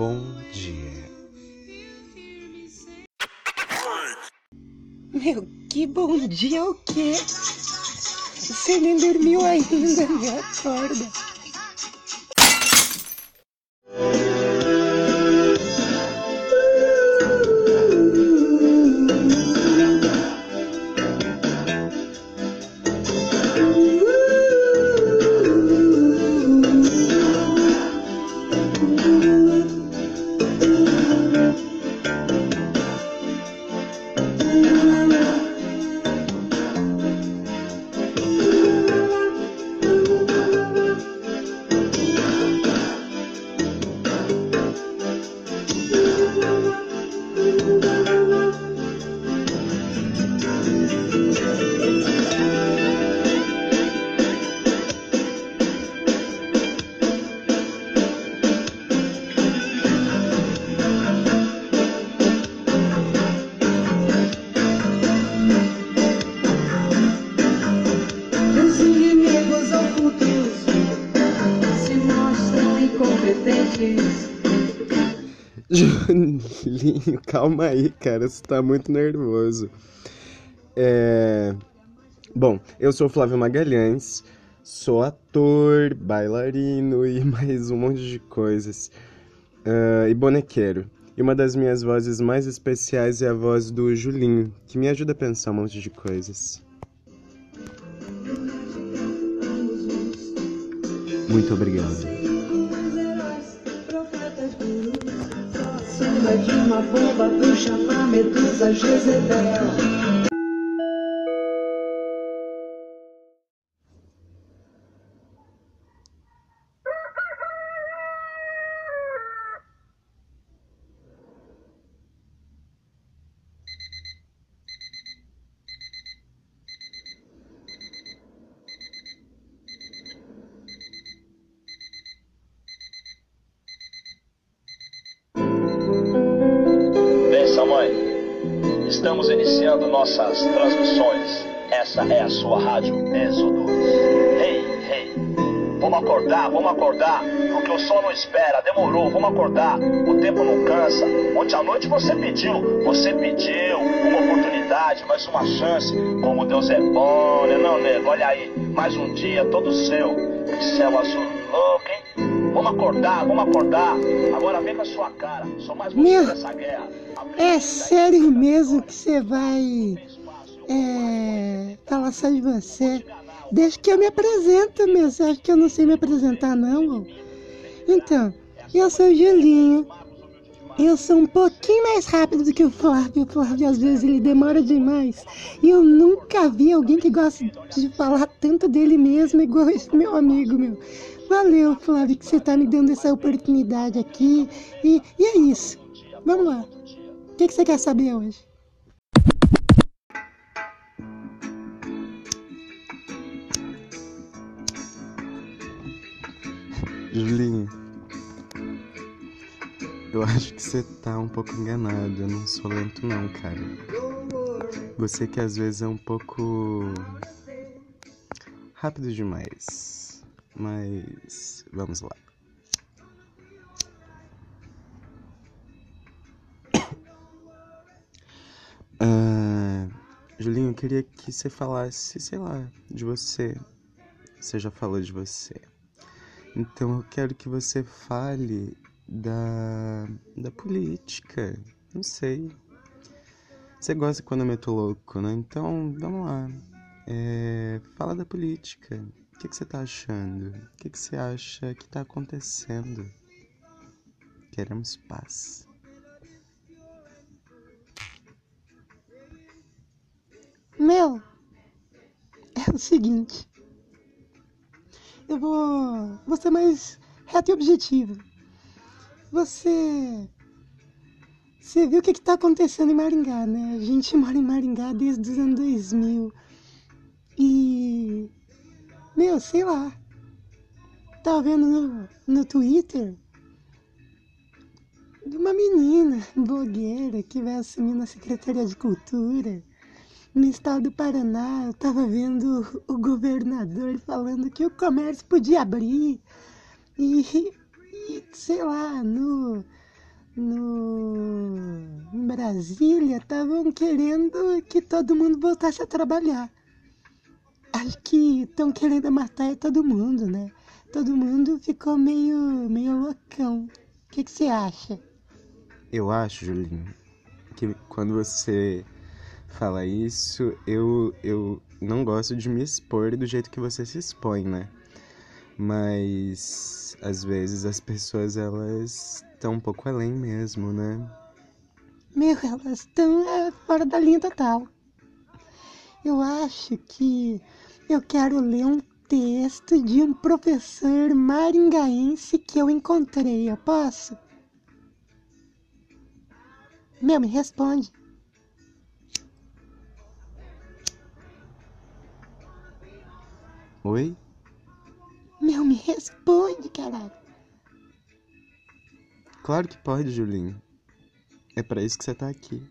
bom dia. Meu, que bom dia o quê? Você nem dormiu ainda, me acorda. Julinho, calma aí, cara. Você tá muito nervoso. É... Bom, eu sou Flávio Magalhães, sou ator, bailarino e mais um monte de coisas. Ah, e bonequeiro. E uma das minhas vozes mais especiais é a voz do Julinho, que me ajuda a pensar um monte de coisas. Muito obrigado. De uma bomba do chamar Medusa Jezebel. Nossas transmissões. Essa é a sua rádio Êxodo. Ei, ei. Vamos acordar, vamos acordar. Porque o sol não espera. Demorou, vamos acordar. O tempo não cansa. Ontem à noite você pediu. Você pediu uma oportunidade, mais uma chance. Como Deus é bom, né, não, nego? Olha aí. Mais um dia todo seu. Que céu azul louco? Vamos acordar, vamos acordar. Agora vem com a sua cara. Sou mais Meu. É sério mesmo que você vai é, falar só de você? Deixa que eu me apresento, meu. Você acha que eu não sei me apresentar, não? Então, eu sou o Julinho. Eu sou um pouquinho mais rápido do que o Flávio. O Flávio, às vezes, ele demora demais. E eu nunca vi alguém que gosta de falar tanto dele mesmo igual esse meu amigo, meu. Valeu, Flávio, que você tá me dando essa oportunidade aqui. E, e é isso. Vamos lá. O que, que você quer saber hoje? Julinho, eu acho que você tá um pouco enganado. Eu não sou lento, não, cara. Você que às vezes é um pouco rápido demais. Mas vamos lá. Ah, Julinho, eu queria que você falasse, sei lá, de você. Você já falou de você. Então eu quero que você fale da, da política. Não sei. Você gosta quando eu meto louco, né? Então, vamos lá. É, fala da política. O que, que você tá achando? O que, que você acha que tá acontecendo? Queremos paz. Meu, é o seguinte. Eu vou, vou ser mais reto e objetivo. Você. Você viu o que, que tá acontecendo em Maringá, né? A gente mora em Maringá desde os anos 2000. E. Meu, sei lá. Tava vendo no, no Twitter de uma menina blogueira que vai assumir a Secretaria de Cultura no estado do Paraná, eu tava vendo o governador falando que o comércio podia abrir. E, sei lá, no, no em Brasília estavam querendo que todo mundo voltasse a trabalhar. Acho que estão querendo matar todo mundo, né? Todo mundo ficou meio, meio loucão. O que você acha? Eu acho, Julinho, que quando você fala isso, eu, eu não gosto de me expor do jeito que você se expõe, né? Mas às vezes as pessoas elas estão um pouco além mesmo, né? Meu, elas estão é, fora da linha total. Eu acho que eu quero ler um texto de um professor maringaense que eu encontrei. Eu posso? Meu, me responde. Oi? Meu, me responde, caralho. Claro que pode, Julinho. É pra isso que você tá aqui.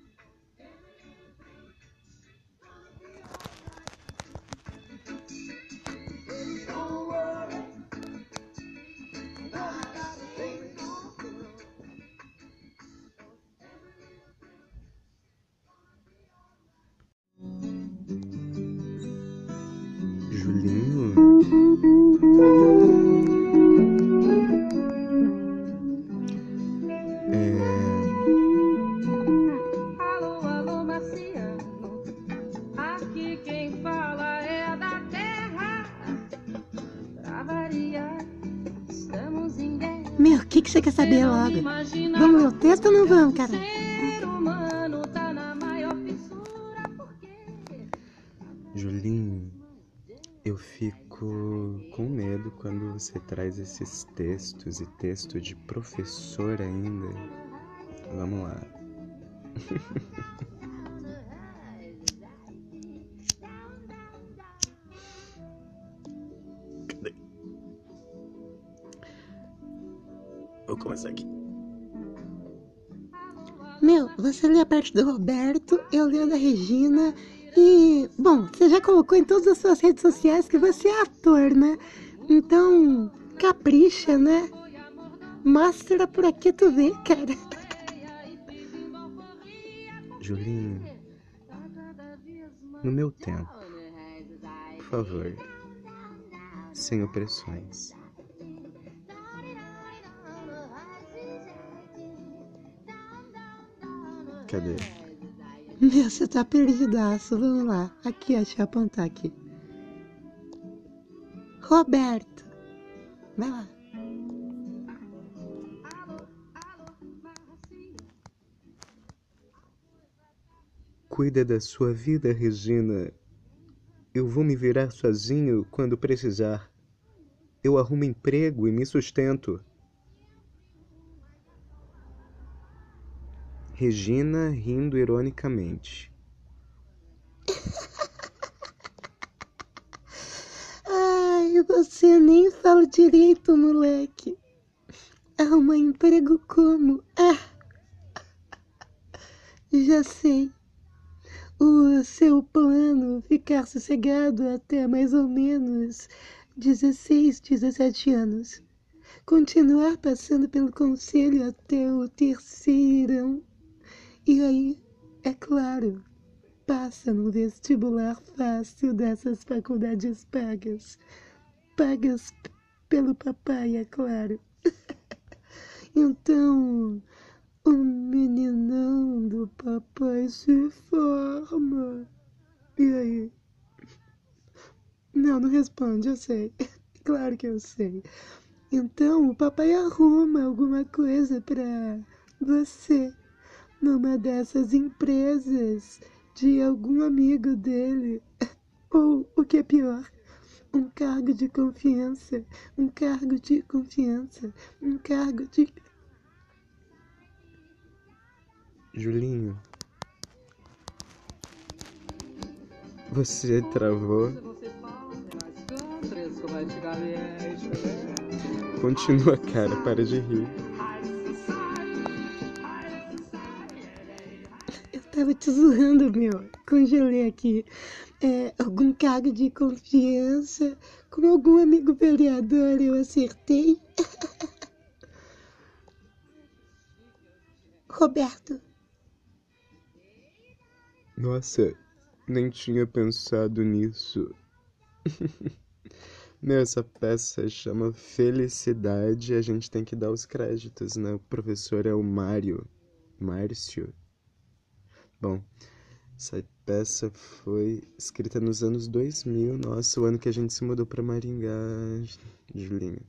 Meu, o que, que você quer saber logo? Vamos ler o texto ou não vamos, cara? Você traz esses textos e texto de professor ainda. Vamos lá. Cadê? Vou começar aqui. Meu, você lê a parte do Roberto, eu leio a da Regina e, bom, você já colocou em todas as suas redes sociais que você é ator, né? Então, capricha, né? Mostra por aqui tu vê, cara. Julinho, no meu tempo, por favor, sem opressões. Cadê? Meu, você tá perdidaço. Vamos lá. Aqui, ó, deixa eu apontar aqui. Roberto. Vai lá. Cuida da sua vida, Regina. Eu vou me virar sozinho quando precisar. Eu arrumo emprego e me sustento. Regina rindo ironicamente. você nem fala direito, moleque. Arrumar emprego como? Ah, já sei. O seu plano ficar sossegado até mais ou menos 16, 17 anos. Continuar passando pelo conselho até o terceirão. E aí, é claro, passa no vestibular fácil dessas faculdades pagas. Pagas pelo papai, é claro. Então, o meninão do papai se forma. E aí? Não, não responde, eu sei. Claro que eu sei. Então, o papai arruma alguma coisa pra você numa dessas empresas de algum amigo dele. Ou, o que é pior, um cargo de confiança. Um cargo de confiança. Um cargo de. Julinho. Você travou. Continua, cara, para de rir. Tava te zoando, meu. Congelei aqui. É, algum cargo de confiança com algum amigo vereador, eu acertei. Roberto. Nossa, nem tinha pensado nisso. Meu, essa peça chama Felicidade e a gente tem que dar os créditos, né? O professor é o Mário. Márcio. Bom, essa peça foi escrita nos anos 2000, nossa, o ano que a gente se mudou para Maringá, Julinho.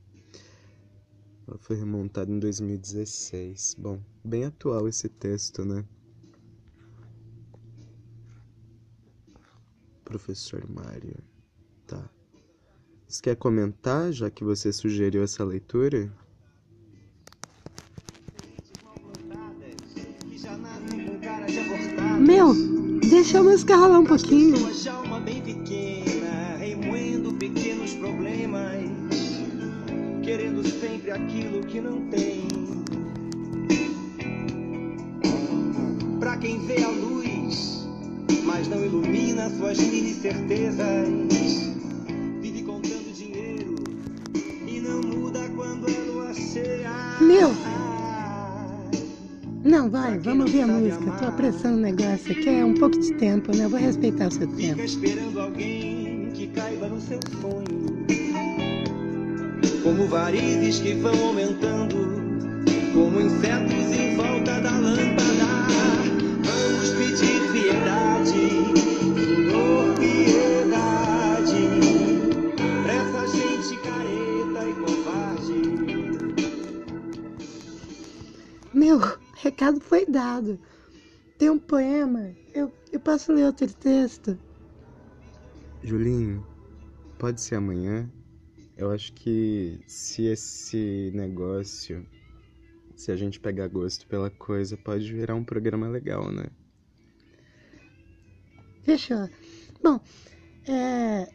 Ela foi remontada em 2016. Bom, bem atual esse texto, né? Professor Mário. Tá. Você quer comentar, já que você sugeriu essa leitura? Meu, deixa a música rolar um pouquinho. Problemas, querendo sempre aquilo que não tem. Pra quem vê a luz, mas não ilumina suas mini certezas, vai, vamos ouvir a música. Tô apressando o negócio aqui. É um pouco de tempo, né? Eu vou respeitar o seu Fica tempo. esperando alguém que caiba no seu sonho. Como varizes que vão aumentando, como insetos em dado. Tem um poema. Eu, eu posso ler outro texto? Julinho, pode ser amanhã? Eu acho que se esse negócio, se a gente pegar gosto pela coisa, pode virar um programa legal, né? Fechou. Bom, é,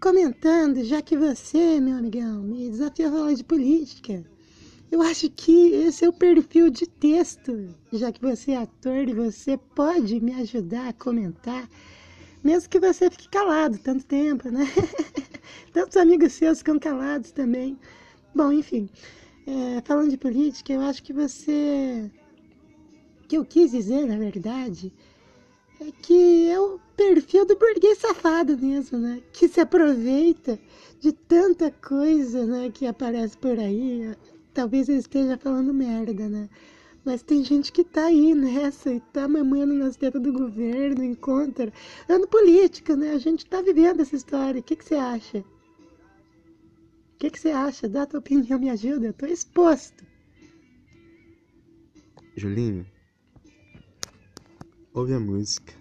comentando, já que você, meu amigão, me desafiou a falar de política, eu acho que esse é o perfil de texto. Já que você é ator e você pode me ajudar a comentar, mesmo que você fique calado tanto tempo, né? Tantos amigos seus ficam calados também. Bom, enfim, é, falando de política, eu acho que você. O que eu quis dizer, na verdade, é que é o perfil do burguês safado mesmo, né? Que se aproveita de tanta coisa, né, que aparece por aí. Talvez eu esteja falando merda, né? Mas tem gente que tá aí nessa e tá mamando nas tetas do governo, encontra. Ano política, né? A gente tá vivendo essa história. O que, que você acha? O que, que você acha? Dá a tua opinião, me ajuda. Eu tô exposto. Julinho, ouve a música.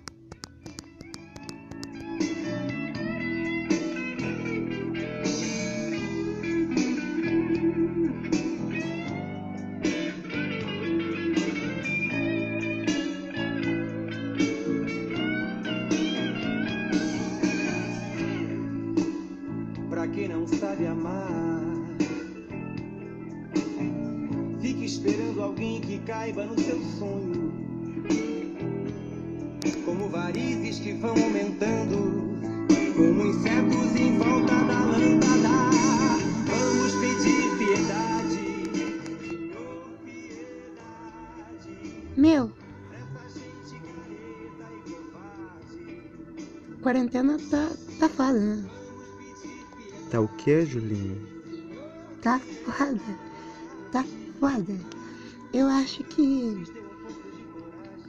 Meu, quarentena tá, tá foda, né? Tá o quê, Julinho? Tá foda. Tá foda. Eu acho que.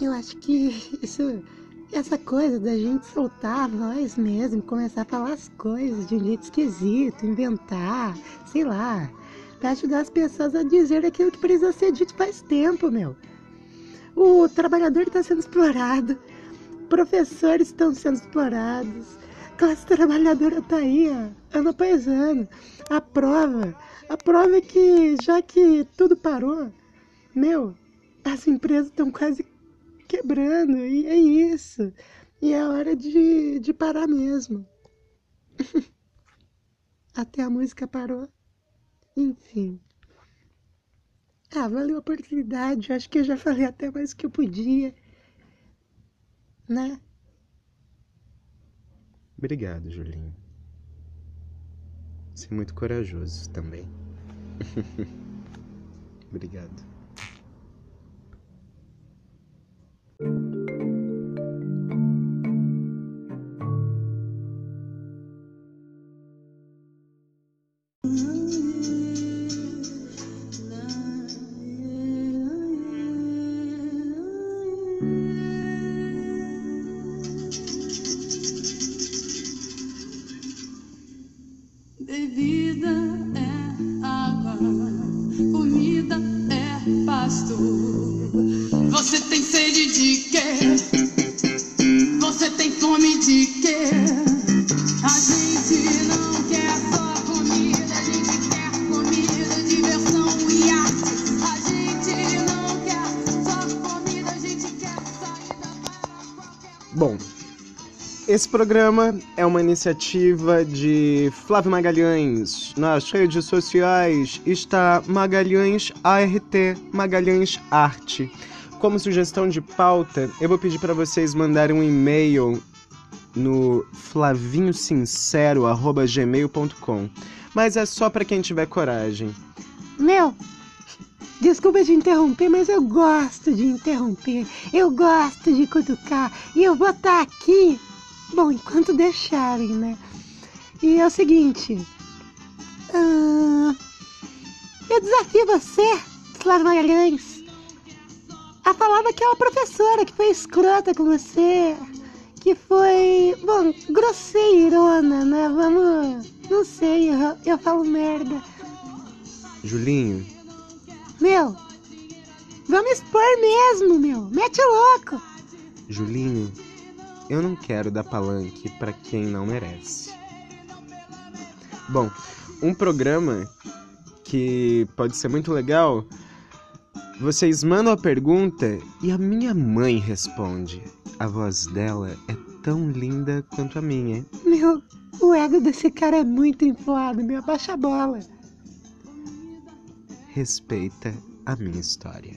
Eu acho que isso. Essa coisa da gente soltar a voz mesmo, começar a falar as coisas de um jeito esquisito, inventar, sei lá, pra ajudar as pessoas a dizer aquilo que precisa ser dito faz tempo, meu. O trabalhador está sendo explorado, professores estão sendo explorados, classe trabalhadora tá aí, ó, ano após ano. A prova, a prova é que já que tudo parou, meu, as empresas estão quase quebrando, e é isso. E é hora de, de parar mesmo. Até a música parou. Enfim. Ah, valeu a oportunidade. Acho que eu já falei até mais que eu podia. Né? Obrigado, Julinho. Você é muito corajoso também. Obrigado. de vida. Esse programa é uma iniciativa de Flávio Magalhães. Nas redes sociais está Magalhães ART, Magalhães Arte. Como sugestão de pauta, eu vou pedir para vocês mandarem um e-mail no flavinhosincero@gmail.com. Mas é só para quem tiver coragem. Meu, desculpa te interromper, mas eu gosto de interromper. Eu gosto de cutucar. E eu vou estar aqui, bom, enquanto deixarem, né? E é o seguinte. ah, eu desafio você, Flávio Magalhães, a falar daquela professora que foi escrota com você. Que foi, bom, grosseirona, né? Vamos. Não sei, eu, eu falo merda. Julinho, Meu, vamos expor mesmo, meu. Mete louco. Julinho, eu não quero dar palanque pra quem não merece. Bom, um programa que pode ser muito legal. Vocês mandam a pergunta e a minha mãe responde. A voz dela é tão linda quanto a minha. Meu, o ego desse cara é muito inflado, meu. Baixa a bola. Respeita a minha história.